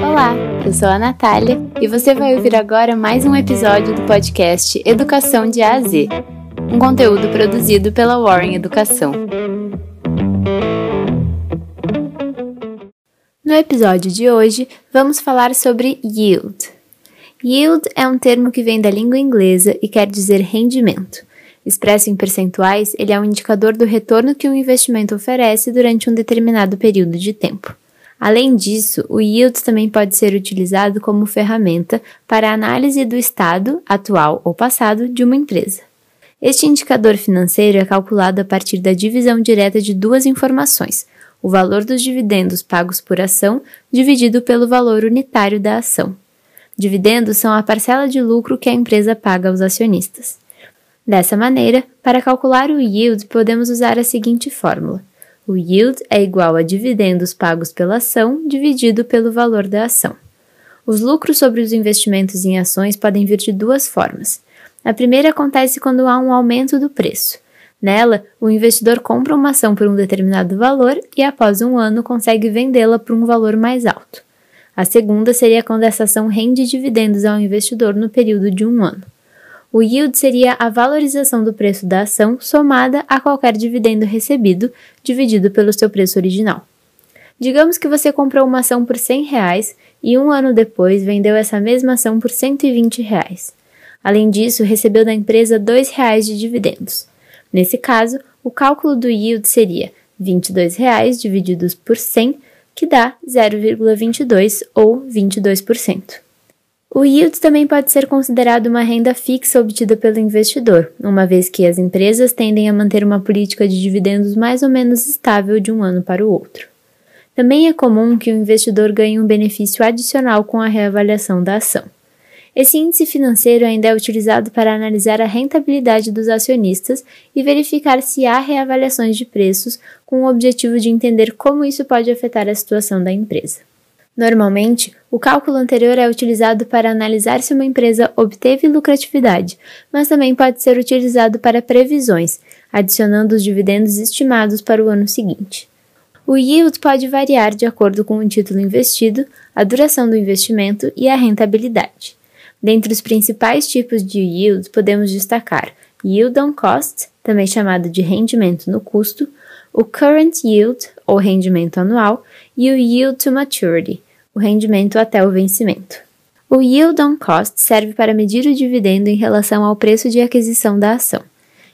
Olá, eu sou a Natália e você vai ouvir agora mais um episódio do podcast Educação de A a Z, um conteúdo produzido pela Warren Educação. No episódio de hoje, vamos falar sobre yield. Yield é um termo que vem da língua inglesa e quer dizer rendimento. Expresso em percentuais, ele é um indicador do retorno que um investimento oferece durante um determinado período de tempo. Além disso, o yield também pode ser utilizado como ferramenta para a análise do estado, atual ou passado, de uma empresa. Este indicador financeiro é calculado a partir da divisão direta de duas informações: o valor dos dividendos pagos por ação dividido pelo valor unitário da ação. Dividendos são a parcela de lucro que a empresa paga aos acionistas. Dessa maneira, para calcular o yield, podemos usar a seguinte fórmula: o yield é igual a dividendos pagos pela ação dividido pelo valor da ação. Os lucros sobre os investimentos em ações podem vir de duas formas. A primeira acontece quando há um aumento do preço. Nela, o investidor compra uma ação por um determinado valor e, após um ano, consegue vendê-la por um valor mais alto. A segunda seria quando essa ação rende dividendos ao investidor no período de um ano. O yield seria a valorização do preço da ação somada a qualquer dividendo recebido, dividido pelo seu preço original. Digamos que você comprou uma ação por 100 reais e um ano depois vendeu essa mesma ação por 120 reais. Além disso, recebeu da empresa 2 reais de dividendos. Nesse caso, o cálculo do yield seria 22 reais divididos por 100 que dá 0,22 ou 22%. O yield também pode ser considerado uma renda fixa obtida pelo investidor, uma vez que as empresas tendem a manter uma política de dividendos mais ou menos estável de um ano para o outro. Também é comum que o investidor ganhe um benefício adicional com a reavaliação da ação. Esse índice financeiro ainda é utilizado para analisar a rentabilidade dos acionistas e verificar se há reavaliações de preços, com o objetivo de entender como isso pode afetar a situação da empresa. Normalmente, o cálculo anterior é utilizado para analisar se uma empresa obteve lucratividade, mas também pode ser utilizado para previsões, adicionando os dividendos estimados para o ano seguinte. O yield pode variar de acordo com o título investido, a duração do investimento e a rentabilidade. Dentre os principais tipos de yield, podemos destacar yield on cost, também chamado de rendimento no custo, o current yield, ou rendimento anual, e o yield to maturity, o rendimento até o vencimento. O yield on cost serve para medir o dividendo em relação ao preço de aquisição da ação.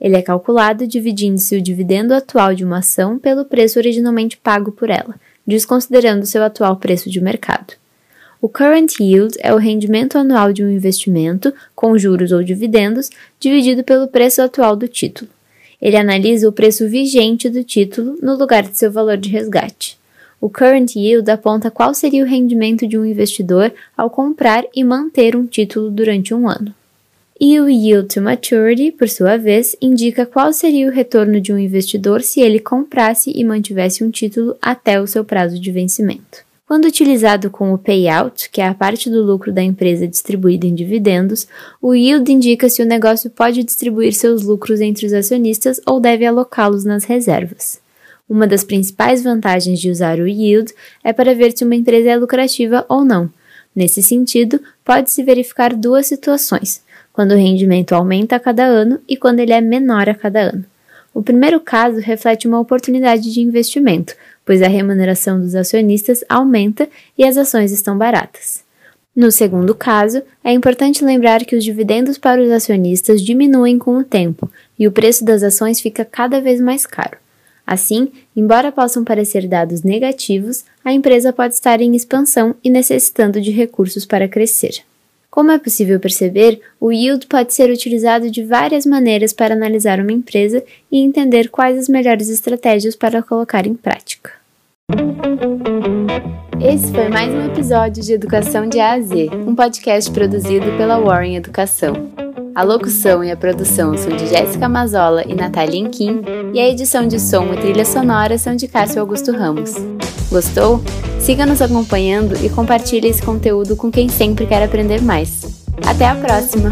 Ele é calculado dividindo-se o dividendo atual de uma ação pelo preço originalmente pago por ela, desconsiderando seu atual preço de mercado. O current yield é o rendimento anual de um investimento, com juros ou dividendos, dividido pelo preço atual do título. Ele analisa o preço vigente do título no lugar de seu valor de resgate. O current yield aponta qual seria o rendimento de um investidor ao comprar e manter um título durante um ano. E o yield to maturity, por sua vez, indica qual seria o retorno de um investidor se ele comprasse e mantivesse um título até o seu prazo de vencimento. Quando utilizado com o payout, que é a parte do lucro da empresa distribuída em dividendos, o yield indica se o negócio pode distribuir seus lucros entre os acionistas ou deve alocá-los nas reservas. Uma das principais vantagens de usar o yield é para ver se uma empresa é lucrativa ou não. Nesse sentido, pode-se verificar duas situações: quando o rendimento aumenta a cada ano e quando ele é menor a cada ano. O primeiro caso reflete uma oportunidade de investimento, pois a remuneração dos acionistas aumenta e as ações estão baratas. No segundo caso, é importante lembrar que os dividendos para os acionistas diminuem com o tempo e o preço das ações fica cada vez mais caro. Assim, embora possam parecer dados negativos, a empresa pode estar em expansão e necessitando de recursos para crescer. Como é possível perceber, o yield pode ser utilizado de várias maneiras para analisar uma empresa e entender quais as melhores estratégias para colocar em prática. Esse foi mais um episódio de Educação de A a Z, um podcast produzido pela Warren Educação. A locução e a produção são de Jéssica Mazola e Natália Inquim, e a edição de som e trilha sonora são de Cássio Augusto Ramos. Gostou? Siga nos acompanhando e compartilhe esse conteúdo com quem sempre quer aprender mais. Até a próxima!